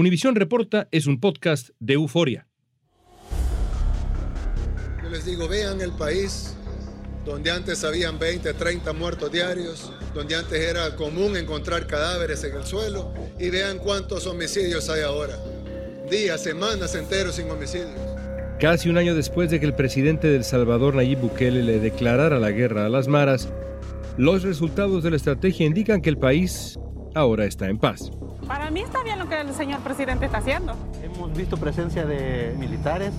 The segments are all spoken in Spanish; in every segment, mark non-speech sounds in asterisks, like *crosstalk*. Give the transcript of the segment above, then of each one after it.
Univisión Reporta es un podcast de euforia. Yo les digo, vean el país donde antes habían 20, 30 muertos diarios, donde antes era común encontrar cadáveres en el suelo, y vean cuántos homicidios hay ahora. Días, semanas enteros sin homicidios. Casi un año después de que el presidente del Salvador, Nayib Bukele, le declarara la guerra a las maras, los resultados de la estrategia indican que el país ahora está en paz. Para mí está bien lo que el señor presidente está haciendo. Hemos visto presencia de militares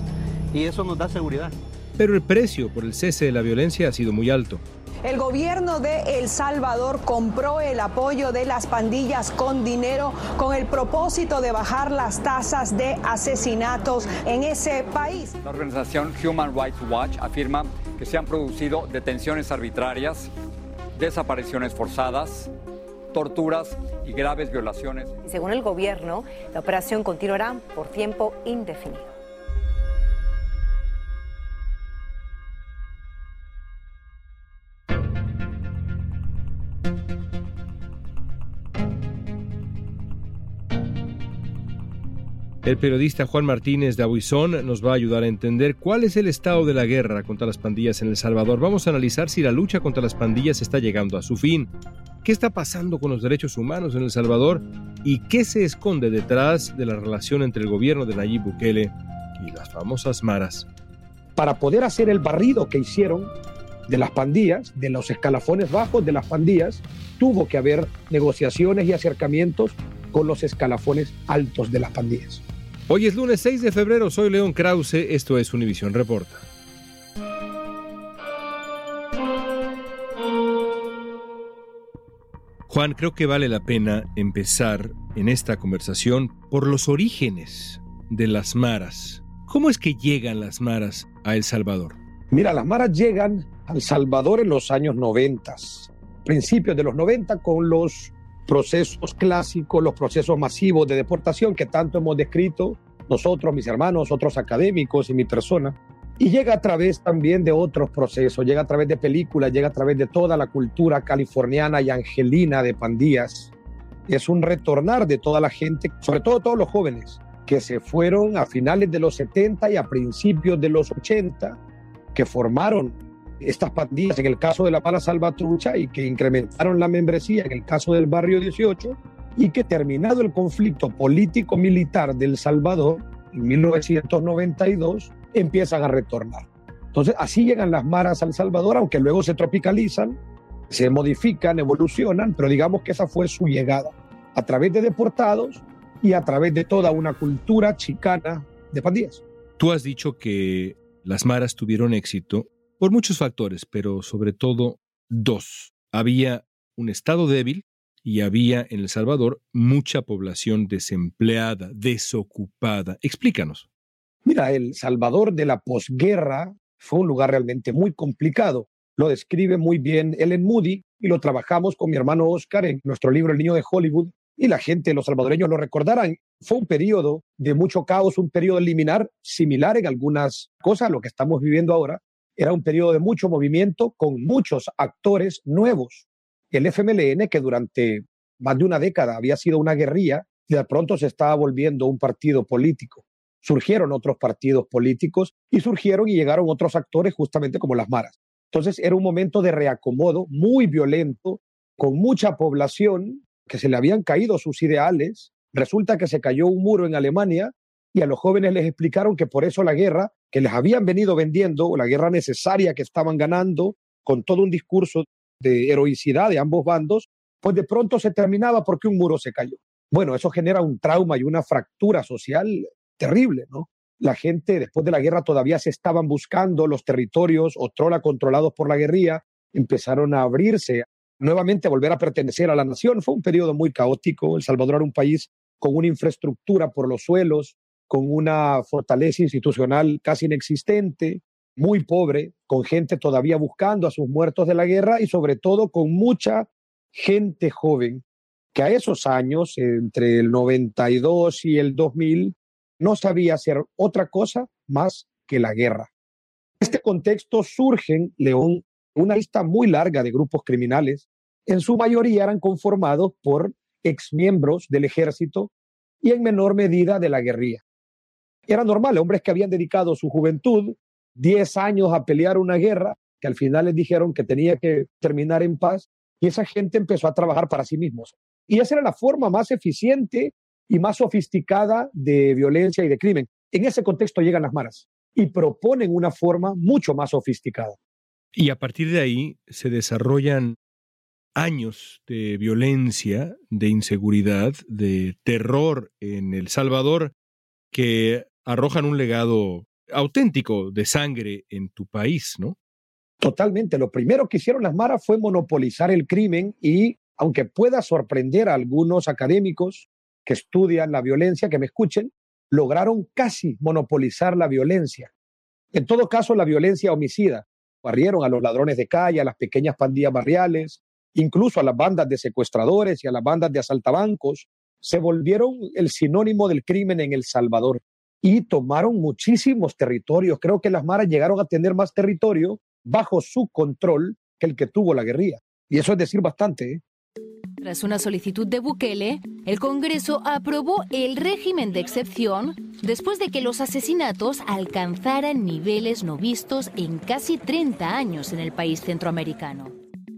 y eso nos da seguridad. Pero el precio por el cese de la violencia ha sido muy alto. El gobierno de El Salvador compró el apoyo de las pandillas con dinero con el propósito de bajar las tasas de asesinatos en ese país. La organización Human Rights Watch afirma que se han producido detenciones arbitrarias, desapariciones forzadas, torturas y graves violaciones. Según el gobierno, la operación continuará por tiempo indefinido. El periodista Juan Martínez de Abuizón nos va a ayudar a entender cuál es el estado de la guerra contra las pandillas en El Salvador. Vamos a analizar si la lucha contra las pandillas está llegando a su fin, qué está pasando con los derechos humanos en El Salvador y qué se esconde detrás de la relación entre el gobierno de Nayib Bukele y las famosas maras. Para poder hacer el barrido que hicieron de las pandillas, de los escalafones bajos de las pandillas, tuvo que haber negociaciones y acercamientos con los escalafones altos de las pandillas. Hoy es lunes 6 de febrero, soy León Krause, esto es Univisión Reporta. Juan, creo que vale la pena empezar en esta conversación por los orígenes de las maras. ¿Cómo es que llegan las maras a El Salvador? Mira, las maras llegan a El Salvador en los años 90, principios de los 90 con los procesos clásicos, los procesos masivos de deportación que tanto hemos descrito nosotros, mis hermanos, otros académicos y mi persona. Y llega a través también de otros procesos, llega a través de películas, llega a través de toda la cultura californiana y angelina de pandillas. Es un retornar de toda la gente, sobre todo todos los jóvenes, que se fueron a finales de los 70 y a principios de los 80, que formaron estas pandillas en el caso de la Pala Salvatrucha y que incrementaron la membresía en el caso del Barrio 18 y que terminado el conflicto político-militar del Salvador en 1992 empiezan a retornar. Entonces así llegan las maras al Salvador, aunque luego se tropicalizan, se modifican, evolucionan, pero digamos que esa fue su llegada a través de deportados y a través de toda una cultura chicana de pandillas. Tú has dicho que las maras tuvieron éxito por muchos factores, pero sobre todo dos. Había un Estado débil y había en El Salvador mucha población desempleada, desocupada. Explícanos. Mira, El Salvador de la posguerra fue un lugar realmente muy complicado. Lo describe muy bien Ellen Moody y lo trabajamos con mi hermano Oscar en nuestro libro El Niño de Hollywood, y la gente, los salvadoreños lo recordarán, fue un periodo de mucho caos, un periodo liminar similar en algunas cosas a lo que estamos viviendo ahora. Era un periodo de mucho movimiento con muchos actores nuevos. El FMLN, que durante más de una década había sido una guerrilla, de pronto se estaba volviendo un partido político. Surgieron otros partidos políticos y surgieron y llegaron otros actores justamente como las maras. Entonces era un momento de reacomodo muy violento, con mucha población que se le habían caído sus ideales. Resulta que se cayó un muro en Alemania y a los jóvenes les explicaron que por eso la guerra que les habían venido vendiendo, la guerra necesaria que estaban ganando, con todo un discurso de heroicidad de ambos bandos, pues de pronto se terminaba porque un muro se cayó. Bueno, eso genera un trauma y una fractura social terrible, ¿no? La gente después de la guerra todavía se estaban buscando los territorios otrora controlados por la guerrilla, empezaron a abrirse nuevamente volver a pertenecer a la nación. Fue un periodo muy caótico. El Salvador era un país con una infraestructura por los suelos, con una fortaleza institucional casi inexistente, muy pobre, con gente todavía buscando a sus muertos de la guerra y sobre todo con mucha gente joven que a esos años, entre el 92 y el 2000, no sabía hacer otra cosa más que la guerra. En este contexto surgen, León, una lista muy larga de grupos criminales en su mayoría eran conformados por exmiembros del ejército y en menor medida de la guerrilla. Era normal, hombres que habían dedicado su juventud 10 años a pelear una guerra, que al final les dijeron que tenía que terminar en paz, y esa gente empezó a trabajar para sí mismos. Y esa era la forma más eficiente y más sofisticada de violencia y de crimen. En ese contexto llegan las maras y proponen una forma mucho más sofisticada. Y a partir de ahí se desarrollan años de violencia, de inseguridad, de terror en El Salvador que arrojan un legado auténtico de sangre en tu país, ¿no? Totalmente. Lo primero que hicieron las maras fue monopolizar el crimen y, aunque pueda sorprender a algunos académicos que estudian la violencia, que me escuchen, lograron casi monopolizar la violencia. En todo caso, la violencia homicida. Barrieron a los ladrones de calle, a las pequeñas pandillas barriales, incluso a las bandas de secuestradores y a las bandas de asaltabancos, se volvieron el sinónimo del crimen en El Salvador y tomaron muchísimos territorios. Creo que las maras llegaron a tener más territorio bajo su control que el que tuvo la guerrilla. Y eso es decir bastante. ¿eh? Tras una solicitud de Bukele, el Congreso aprobó el régimen de excepción después de que los asesinatos alcanzaran niveles no vistos en casi 30 años en el país centroamericano.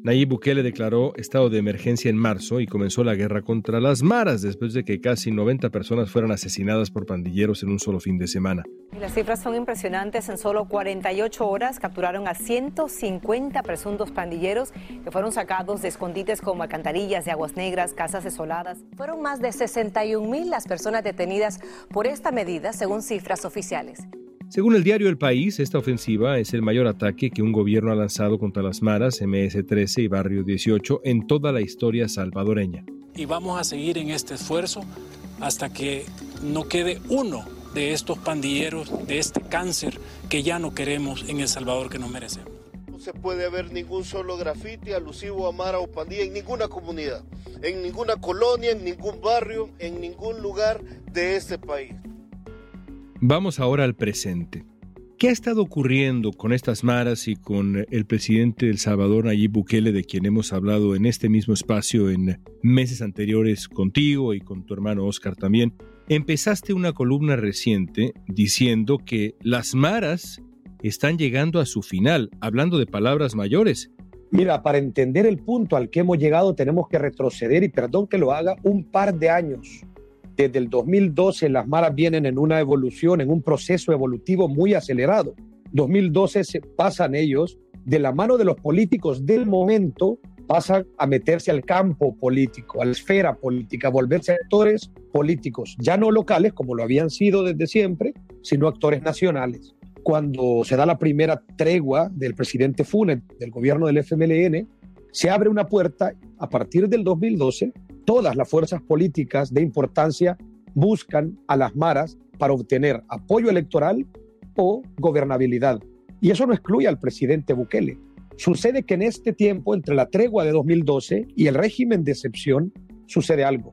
Nayib Bukele declaró estado de emergencia en marzo y comenzó la guerra contra las maras después de que casi 90 personas fueran asesinadas por pandilleros en un solo fin de semana. las cifras son impresionantes. En solo 48 horas capturaron a 150 presuntos pandilleros que fueron sacados de escondites como alcantarillas de aguas negras, casas desoladas. Fueron más de 61 mil las personas detenidas por esta medida, según cifras oficiales. Según el diario El País, esta ofensiva es el mayor ataque que un gobierno ha lanzado contra las maras, MS-13 y Barrio 18 en toda la historia salvadoreña. Y vamos a seguir en este esfuerzo hasta que no quede uno de estos pandilleros, de este cáncer que ya no queremos en El Salvador que nos merecemos. No se puede ver ningún solo grafiti alusivo a Mara o pandilla en ninguna comunidad, en ninguna colonia, en ningún barrio, en ningún lugar de este país. Vamos ahora al presente. ¿Qué ha estado ocurriendo con estas maras y con el presidente del Salvador, Nayib Bukele, de quien hemos hablado en este mismo espacio en meses anteriores contigo y con tu hermano Oscar también? Empezaste una columna reciente diciendo que las maras están llegando a su final, hablando de palabras mayores. Mira, para entender el punto al que hemos llegado tenemos que retroceder, y perdón que lo haga, un par de años desde el 2012 las maras vienen en una evolución, en un proceso evolutivo muy acelerado. 2012 se pasan ellos de la mano de los políticos del momento, pasan a meterse al campo político, a la esfera política, a volverse actores políticos, ya no locales como lo habían sido desde siempre, sino actores nacionales. Cuando se da la primera tregua del presidente Funes, del gobierno del FMLN, se abre una puerta a partir del 2012 todas las fuerzas políticas de importancia buscan a las maras para obtener apoyo electoral o gobernabilidad. Y eso no excluye al presidente Bukele. Sucede que en este tiempo, entre la tregua de 2012 y el régimen de excepción, sucede algo.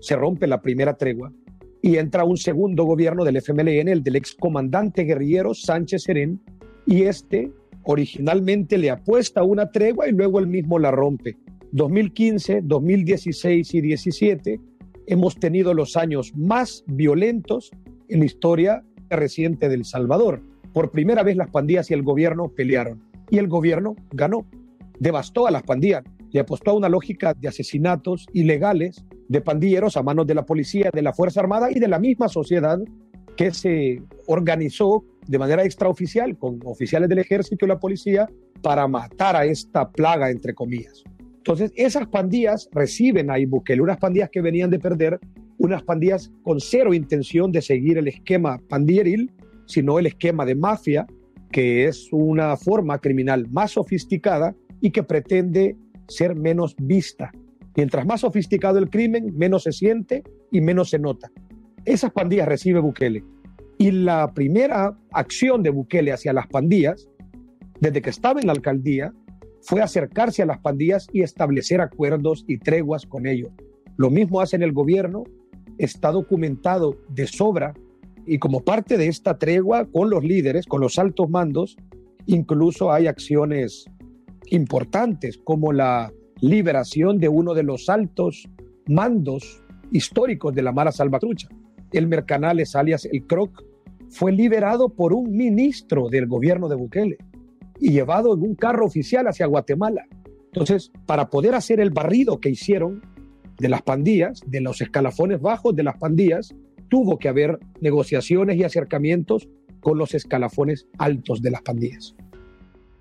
se rompe la primera tregua y entra un segundo gobierno del FMLN, el del excomandante guerrillero Sánchez Serén, y este originalmente le apuesta una tregua y luego él mismo la rompe. 2015, 2016 y 17 hemos tenido los años más violentos en la historia reciente del Salvador. Por primera vez las pandillas y el gobierno pelearon y el gobierno ganó. Devastó a las pandillas y apostó a una lógica de asesinatos ilegales de pandilleros a manos de la policía, de la Fuerza Armada y de la misma sociedad que se organizó de manera extraoficial con oficiales del ejército y la policía para matar a esta plaga, entre comillas. Entonces, esas pandillas reciben a Bukele, unas pandillas que venían de perder, unas pandillas con cero intención de seguir el esquema pandilleril, sino el esquema de mafia, que es una forma criminal más sofisticada y que pretende ser menos vista. Mientras más sofisticado el crimen, menos se siente y menos se nota. Esas pandillas recibe Bukele. Y la primera acción de Bukele hacia las pandillas, desde que estaba en la alcaldía, fue acercarse a las pandillas y establecer acuerdos y treguas con ellos. Lo mismo hace en el gobierno, está documentado de sobra y como parte de esta tregua con los líderes, con los altos mandos, incluso hay acciones importantes como la liberación de uno de los altos mandos históricos de la Mara Salvatrucha. El Mercanales, alias el Croc, fue liberado por un ministro del gobierno de Bukele y llevado en un carro oficial hacia Guatemala. Entonces, para poder hacer el barrido que hicieron de las pandillas, de los escalafones bajos de las pandillas, tuvo que haber negociaciones y acercamientos con los escalafones altos de las pandillas.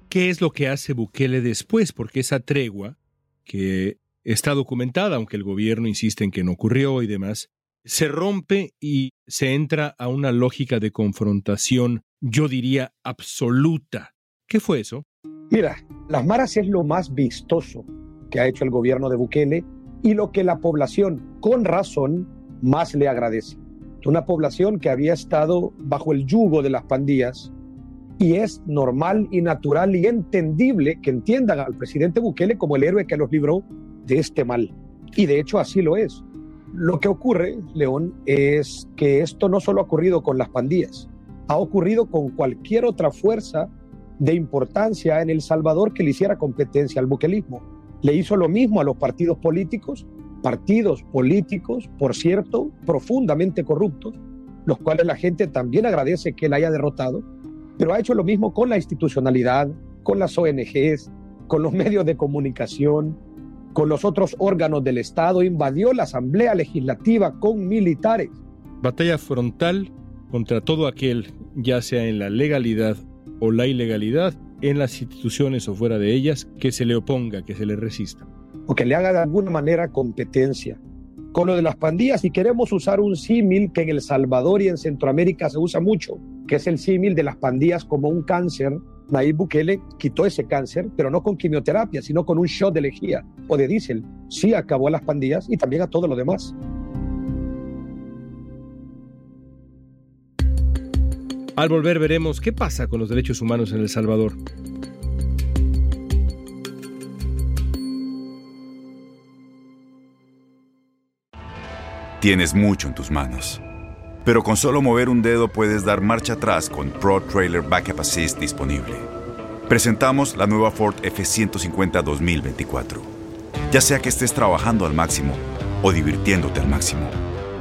¿Qué es lo que hace Bukele después? Porque esa tregua, que está documentada, aunque el gobierno insiste en que no ocurrió y demás, se rompe y se entra a una lógica de confrontación, yo diría, absoluta. ¿Qué fue eso? Mira, las maras es lo más vistoso que ha hecho el gobierno de Bukele y lo que la población, con razón, más le agradece. Una población que había estado bajo el yugo de las pandillas y es normal y natural y entendible que entiendan al presidente Bukele como el héroe que los libró de este mal. Y de hecho así lo es. Lo que ocurre, León, es que esto no solo ha ocurrido con las pandillas, ha ocurrido con cualquier otra fuerza de importancia en El Salvador que le hiciera competencia al buquelismo. Le hizo lo mismo a los partidos políticos, partidos políticos, por cierto, profundamente corruptos, los cuales la gente también agradece que él haya derrotado, pero ha hecho lo mismo con la institucionalidad, con las ONGs, con los medios de comunicación, con los otros órganos del Estado, invadió la Asamblea Legislativa con militares. Batalla frontal contra todo aquel, ya sea en la legalidad o la ilegalidad, en las instituciones o fuera de ellas, que se le oponga, que se le resista. O que le haga de alguna manera competencia. Con lo de las pandillas, si queremos usar un símil que en El Salvador y en Centroamérica se usa mucho, que es el símil de las pandillas como un cáncer, Nayib Bukele quitó ese cáncer, pero no con quimioterapia, sino con un shot de lejía o de diésel. Sí acabó a las pandillas y también a todo lo demás. Al volver veremos qué pasa con los derechos humanos en El Salvador. Tienes mucho en tus manos. Pero con solo mover un dedo puedes dar marcha atrás con Pro Trailer Backup Assist disponible. Presentamos la nueva Ford F150 2024. Ya sea que estés trabajando al máximo o divirtiéndote al máximo,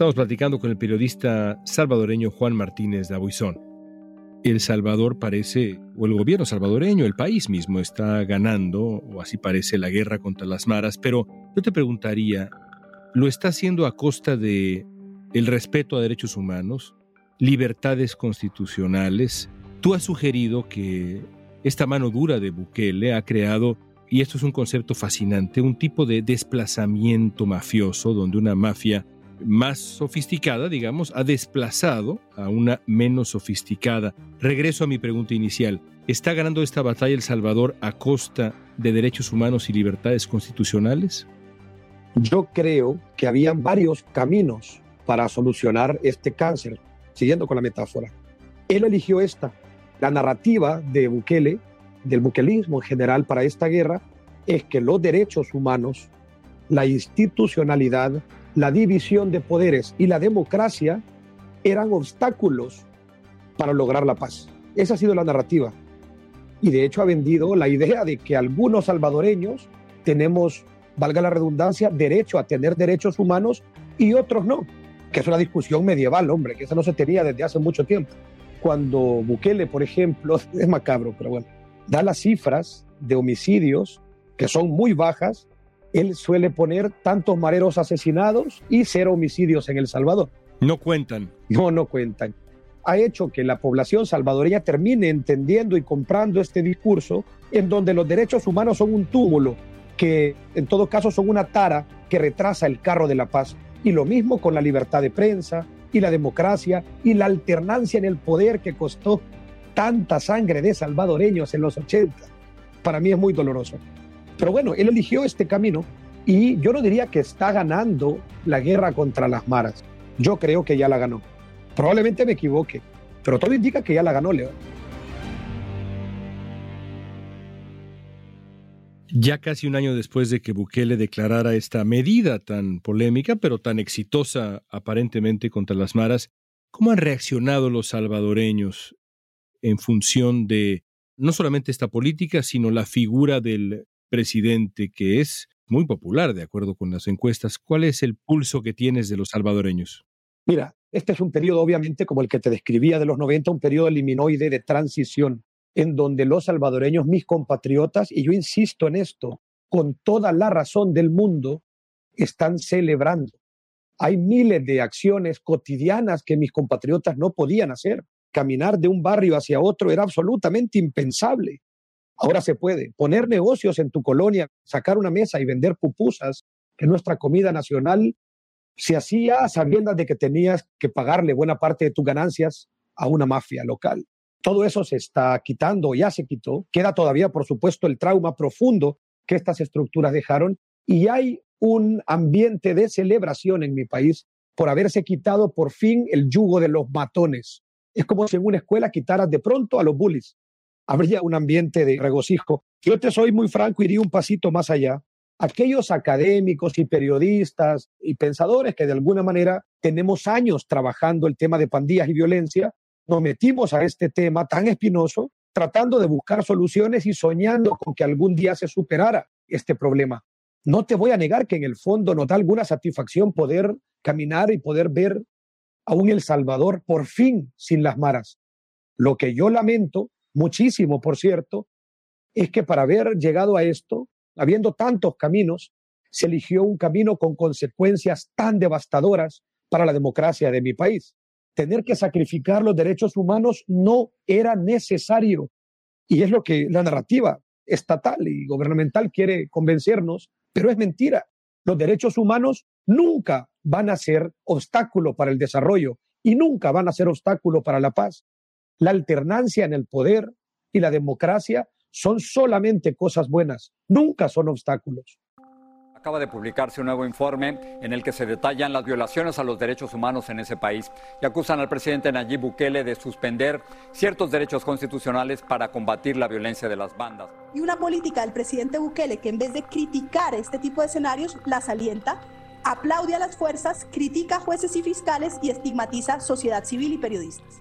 Estamos platicando con el periodista salvadoreño Juan Martínez de Abuizón. El Salvador parece, o el gobierno salvadoreño, el país mismo está ganando, o así parece, la guerra contra las maras, pero yo te preguntaría, ¿lo está haciendo a costa de el respeto a derechos humanos, libertades constitucionales? Tú has sugerido que esta mano dura de Bukele ha creado, y esto es un concepto fascinante, un tipo de desplazamiento mafioso donde una mafia más sofisticada, digamos, ha desplazado a una menos sofisticada. Regreso a mi pregunta inicial. ¿Está ganando esta batalla El Salvador a costa de derechos humanos y libertades constitucionales? Yo creo que habían varios caminos para solucionar este cáncer, siguiendo con la metáfora. Él eligió esta. La narrativa de Bukele, del bukelismo en general para esta guerra, es que los derechos humanos, la institucionalidad, la división de poderes y la democracia eran obstáculos para lograr la paz. Esa ha sido la narrativa. Y de hecho ha vendido la idea de que algunos salvadoreños tenemos, valga la redundancia, derecho a tener derechos humanos y otros no. Que es una discusión medieval, hombre, que esa no se tenía desde hace mucho tiempo. Cuando Bukele, por ejemplo, *laughs* es macabro, pero bueno, da las cifras de homicidios que son muy bajas él suele poner tantos mareros asesinados y cero homicidios en El Salvador. No cuentan. No, no cuentan. Ha hecho que la población salvadoreña termine entendiendo y comprando este discurso en donde los derechos humanos son un túmulo, que en todo caso son una tara que retrasa el carro de la paz. Y lo mismo con la libertad de prensa y la democracia y la alternancia en el poder que costó tanta sangre de salvadoreños en los 80. Para mí es muy doloroso. Pero bueno, él eligió este camino y yo no diría que está ganando la guerra contra las maras. Yo creo que ya la ganó. Probablemente me equivoque, pero todo indica que ya la ganó León. Ya casi un año después de que Bukele declarara esta medida tan polémica, pero tan exitosa aparentemente contra las maras, ¿cómo han reaccionado los salvadoreños en función de no solamente esta política, sino la figura del presidente que es muy popular de acuerdo con las encuestas. ¿Cuál es el pulso que tienes de los salvadoreños? Mira, este es un periodo obviamente como el que te describía de los 90, un periodo liminoide de transición en donde los salvadoreños, mis compatriotas, y yo insisto en esto, con toda la razón del mundo, están celebrando. Hay miles de acciones cotidianas que mis compatriotas no podían hacer. Caminar de un barrio hacia otro era absolutamente impensable. Ahora se puede poner negocios en tu colonia, sacar una mesa y vender pupusas, que nuestra comida nacional se hacía sabiendo de que tenías que pagarle buena parte de tus ganancias a una mafia local. Todo eso se está quitando, ya se quitó. Queda todavía, por supuesto, el trauma profundo que estas estructuras dejaron y hay un ambiente de celebración en mi país por haberse quitado por fin el yugo de los matones. Es como si en una escuela quitaras de pronto a los bullies habría un ambiente de regocijo. Yo te soy muy franco, iría un pasito más allá. Aquellos académicos y periodistas y pensadores que de alguna manera tenemos años trabajando el tema de pandillas y violencia, nos metimos a este tema tan espinoso tratando de buscar soluciones y soñando con que algún día se superara este problema. No te voy a negar que en el fondo nos da alguna satisfacción poder caminar y poder ver a un El Salvador por fin sin las maras. Lo que yo lamento muchísimo, por cierto, es que para haber llegado a esto, habiendo tantos caminos, se eligió un camino con consecuencias tan devastadoras para la democracia de mi país. Tener que sacrificar los derechos humanos no era necesario. Y es lo que la narrativa estatal y gubernamental quiere convencernos, pero es mentira. Los derechos humanos nunca van a ser obstáculo para el desarrollo y nunca van a ser obstáculo para la paz la alternancia en el poder y la democracia son solamente cosas buenas, nunca son obstáculos. Acaba de publicarse un nuevo informe en el que se detallan las violaciones a los derechos humanos en ese país y acusan al presidente Nayib Bukele de suspender ciertos derechos constitucionales para combatir la violencia de las bandas. Y una política del presidente Bukele que en vez de criticar este tipo de escenarios, las alienta, aplaude a las fuerzas, critica a jueces y fiscales y estigmatiza sociedad civil y periodistas.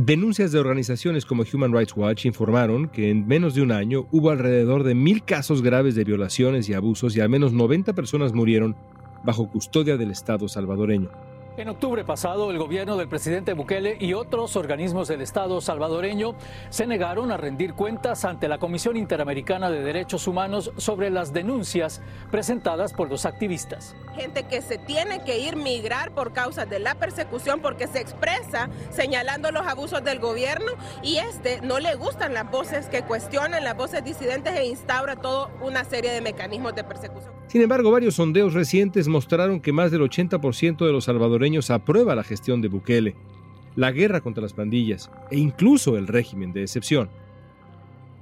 Denuncias de organizaciones como Human Rights Watch informaron que en menos de un año hubo alrededor de mil casos graves de violaciones y abusos y al menos 90 personas murieron bajo custodia del Estado salvadoreño. En octubre pasado, el gobierno del presidente Bukele y otros organismos del Estado salvadoreño se negaron a rendir cuentas ante la Comisión Interamericana de Derechos Humanos sobre las denuncias presentadas por los activistas. Gente que se tiene que ir migrar por causa de la persecución porque se expresa señalando los abusos del gobierno y este no le gustan las voces que cuestionan, las voces disidentes e instaura toda una serie de mecanismos de persecución. Sin embargo, varios sondeos recientes mostraron que más del 80% de los salvadoreños aprueba la gestión de Bukele, la guerra contra las pandillas e incluso el régimen de excepción.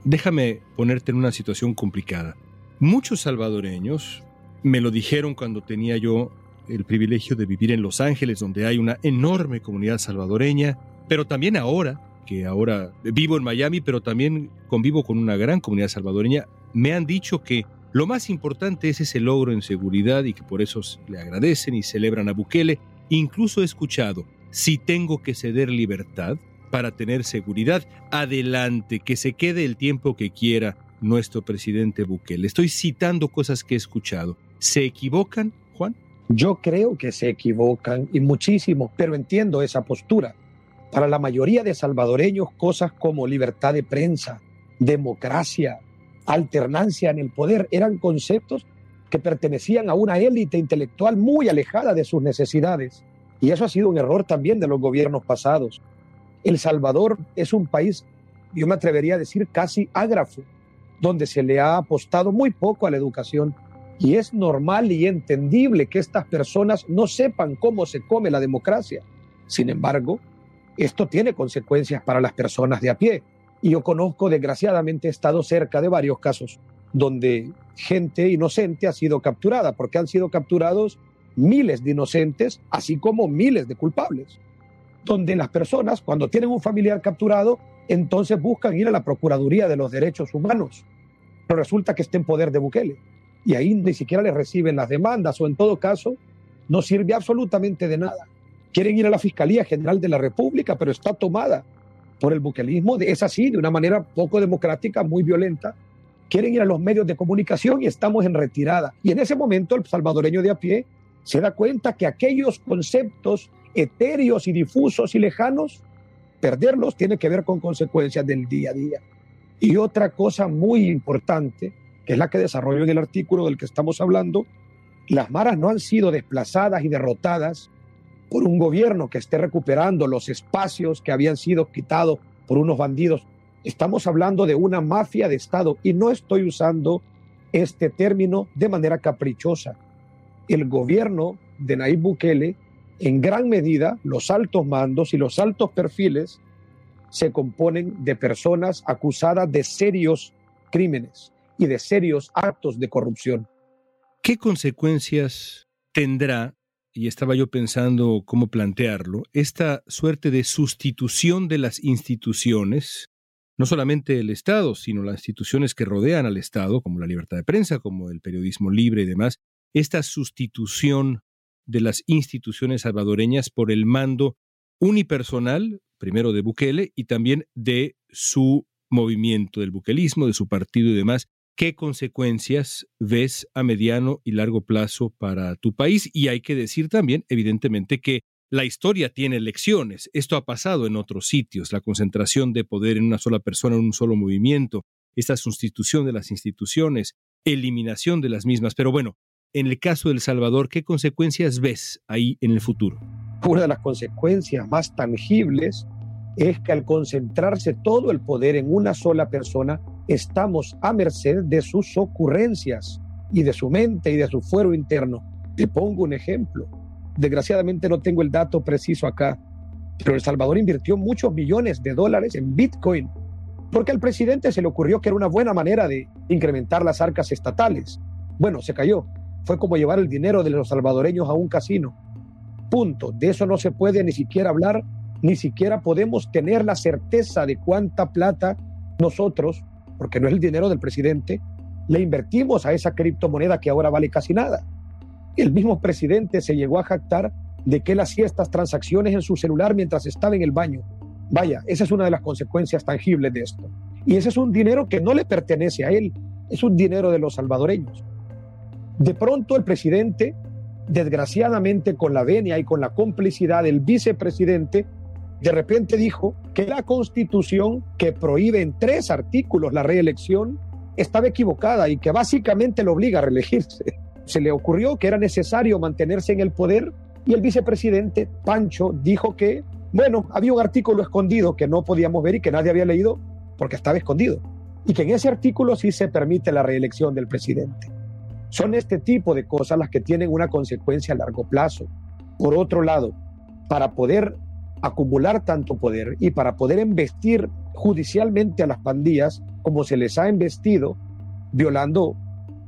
Déjame ponerte en una situación complicada. Muchos salvadoreños me lo dijeron cuando tenía yo el privilegio de vivir en Los Ángeles, donde hay una enorme comunidad salvadoreña, pero también ahora, que ahora vivo en Miami, pero también convivo con una gran comunidad salvadoreña, me han dicho que lo más importante es ese logro en seguridad y que por eso le agradecen y celebran a Bukele. Incluso he escuchado, si tengo que ceder libertad para tener seguridad, adelante, que se quede el tiempo que quiera nuestro presidente Bukele. Estoy citando cosas que he escuchado. ¿Se equivocan, Juan? Yo creo que se equivocan y muchísimo, pero entiendo esa postura. Para la mayoría de salvadoreños, cosas como libertad de prensa, democracia, alternancia en el poder, eran conceptos pertenecían a una élite intelectual muy alejada de sus necesidades. Y eso ha sido un error también de los gobiernos pasados. El Salvador es un país, yo me atrevería a decir, casi ágrafo, donde se le ha apostado muy poco a la educación. Y es normal y entendible que estas personas no sepan cómo se come la democracia. Sin embargo, esto tiene consecuencias para las personas de a pie. Y yo conozco, desgraciadamente, estado cerca de varios casos donde gente inocente ha sido capturada, porque han sido capturados miles de inocentes, así como miles de culpables, donde las personas, cuando tienen un familiar capturado, entonces buscan ir a la Procuraduría de los Derechos Humanos, pero resulta que está en poder de Bukele, y ahí ni siquiera le reciben las demandas, o en todo caso, no sirve absolutamente de nada. Quieren ir a la Fiscalía General de la República, pero está tomada por el buquelismo, es así, de una manera poco democrática, muy violenta. Quieren ir a los medios de comunicación y estamos en retirada. Y en ese momento el salvadoreño de a pie se da cuenta que aquellos conceptos etéreos y difusos y lejanos, perderlos tiene que ver con consecuencias del día a día. Y otra cosa muy importante, que es la que desarrollo en el artículo del que estamos hablando, las maras no han sido desplazadas y derrotadas por un gobierno que esté recuperando los espacios que habían sido quitados por unos bandidos. Estamos hablando de una mafia de Estado y no estoy usando este término de manera caprichosa. El gobierno de Nayib Bukele, en gran medida, los altos mandos y los altos perfiles se componen de personas acusadas de serios crímenes y de serios actos de corrupción. ¿Qué consecuencias tendrá y estaba yo pensando cómo plantearlo, esta suerte de sustitución de las instituciones, no solamente el Estado, sino las instituciones que rodean al Estado, como la libertad de prensa, como el periodismo libre y demás, esta sustitución de las instituciones salvadoreñas por el mando unipersonal, primero de Bukele, y también de su movimiento, del buquelismo, de su partido y demás, ¿Qué consecuencias ves a mediano y largo plazo para tu país? Y hay que decir también, evidentemente, que la historia tiene lecciones. Esto ha pasado en otros sitios, la concentración de poder en una sola persona, en un solo movimiento, esta sustitución de las instituciones, eliminación de las mismas. Pero bueno, en el caso del Salvador, ¿qué consecuencias ves ahí en el futuro? Una de las consecuencias más tangibles es que al concentrarse todo el poder en una sola persona, estamos a merced de sus ocurrencias y de su mente y de su fuero interno. Te pongo un ejemplo. Desgraciadamente no tengo el dato preciso acá, pero El Salvador invirtió muchos millones de dólares en Bitcoin porque al presidente se le ocurrió que era una buena manera de incrementar las arcas estatales. Bueno, se cayó. fue como llevar el dinero de los salvadoreños a un casino. Punto. De eso no se puede ni siquiera hablar, ni siquiera podemos tener la certeza de cuánta plata nosotros, porque no es el dinero del presidente, le invertimos a esa criptomoneda que ahora vale casi nada. El mismo presidente se llegó a jactar de que él hacía estas transacciones en su celular mientras estaba en el baño. Vaya, esa es una de las consecuencias tangibles de esto. Y ese es un dinero que no le pertenece a él, es un dinero de los salvadoreños. De pronto el presidente, desgraciadamente con la venia y con la complicidad del vicepresidente, de repente dijo que la constitución que prohíbe en tres artículos la reelección estaba equivocada y que básicamente lo obliga a reelegirse. Se le ocurrió que era necesario mantenerse en el poder y el vicepresidente Pancho dijo que, bueno, había un artículo escondido que no podíamos ver y que nadie había leído porque estaba escondido. Y que en ese artículo sí se permite la reelección del presidente. Son este tipo de cosas las que tienen una consecuencia a largo plazo. Por otro lado, para poder acumular tanto poder y para poder investir judicialmente a las pandillas como se les ha investido, violando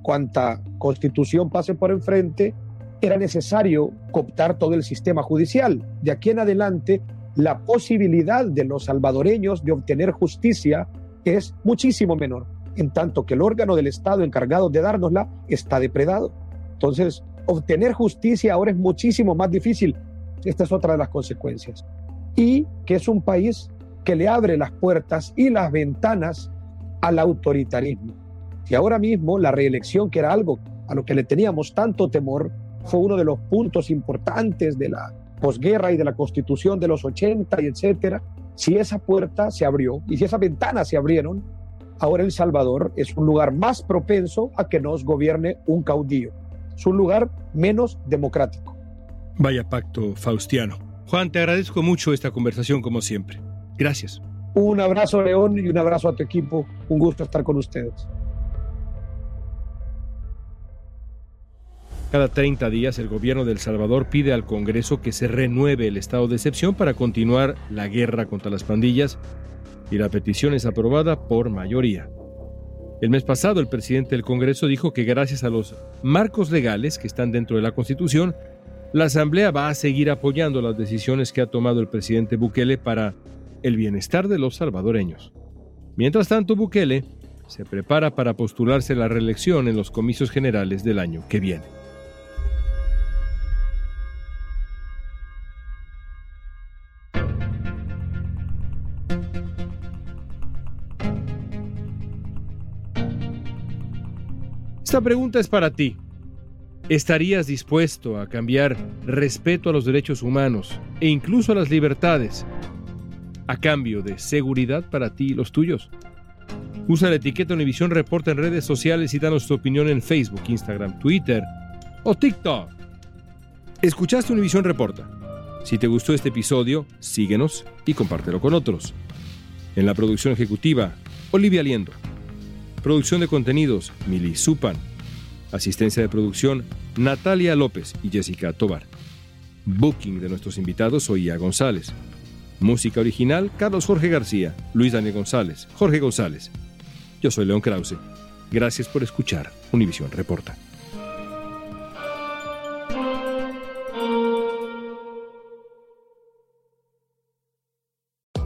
cuanta constitución pase por enfrente, era necesario cooptar todo el sistema judicial. De aquí en adelante, la posibilidad de los salvadoreños de obtener justicia es muchísimo menor, en tanto que el órgano del Estado encargado de dárnosla está depredado. Entonces, obtener justicia ahora es muchísimo más difícil. Esta es otra de las consecuencias. Y que es un país que le abre las puertas y las ventanas al autoritarismo. Y ahora mismo la reelección, que era algo a lo que le teníamos tanto temor, fue uno de los puntos importantes de la posguerra y de la constitución de los 80 y etcétera. Si esa puerta se abrió y si esas ventanas se abrieron, ahora El Salvador es un lugar más propenso a que nos gobierne un caudillo. Es un lugar menos democrático. Vaya pacto faustiano. Juan, te agradezco mucho esta conversación como siempre. Gracias. Un abrazo, León, y un abrazo a tu equipo. Un gusto estar con ustedes. Cada 30 días el gobierno de El Salvador pide al Congreso que se renueve el estado de excepción para continuar la guerra contra las pandillas y la petición es aprobada por mayoría. El mes pasado el presidente del Congreso dijo que gracias a los marcos legales que están dentro de la Constitución, la Asamblea va a seguir apoyando las decisiones que ha tomado el presidente Bukele para el bienestar de los salvadoreños. Mientras tanto, Bukele se prepara para postularse la reelección en los comicios generales del año que viene. Esta pregunta es para ti. ¿Estarías dispuesto a cambiar respeto a los derechos humanos e incluso a las libertades a cambio de seguridad para ti y los tuyos? Usa la etiqueta Univisión Reporta en redes sociales y danos tu opinión en Facebook, Instagram, Twitter o TikTok. Escuchaste Univisión Reporta. Si te gustó este episodio, síguenos y compártelo con otros. En la producción ejecutiva, Olivia Liendo. Producción de contenidos, Mili Supan. Asistencia de producción, Natalia López y Jessica Tobar. Booking de nuestros invitados, Oía González. Música original, Carlos Jorge García, Luis Daniel González, Jorge González. Yo soy León Krause. Gracias por escuchar Univisión Reporta.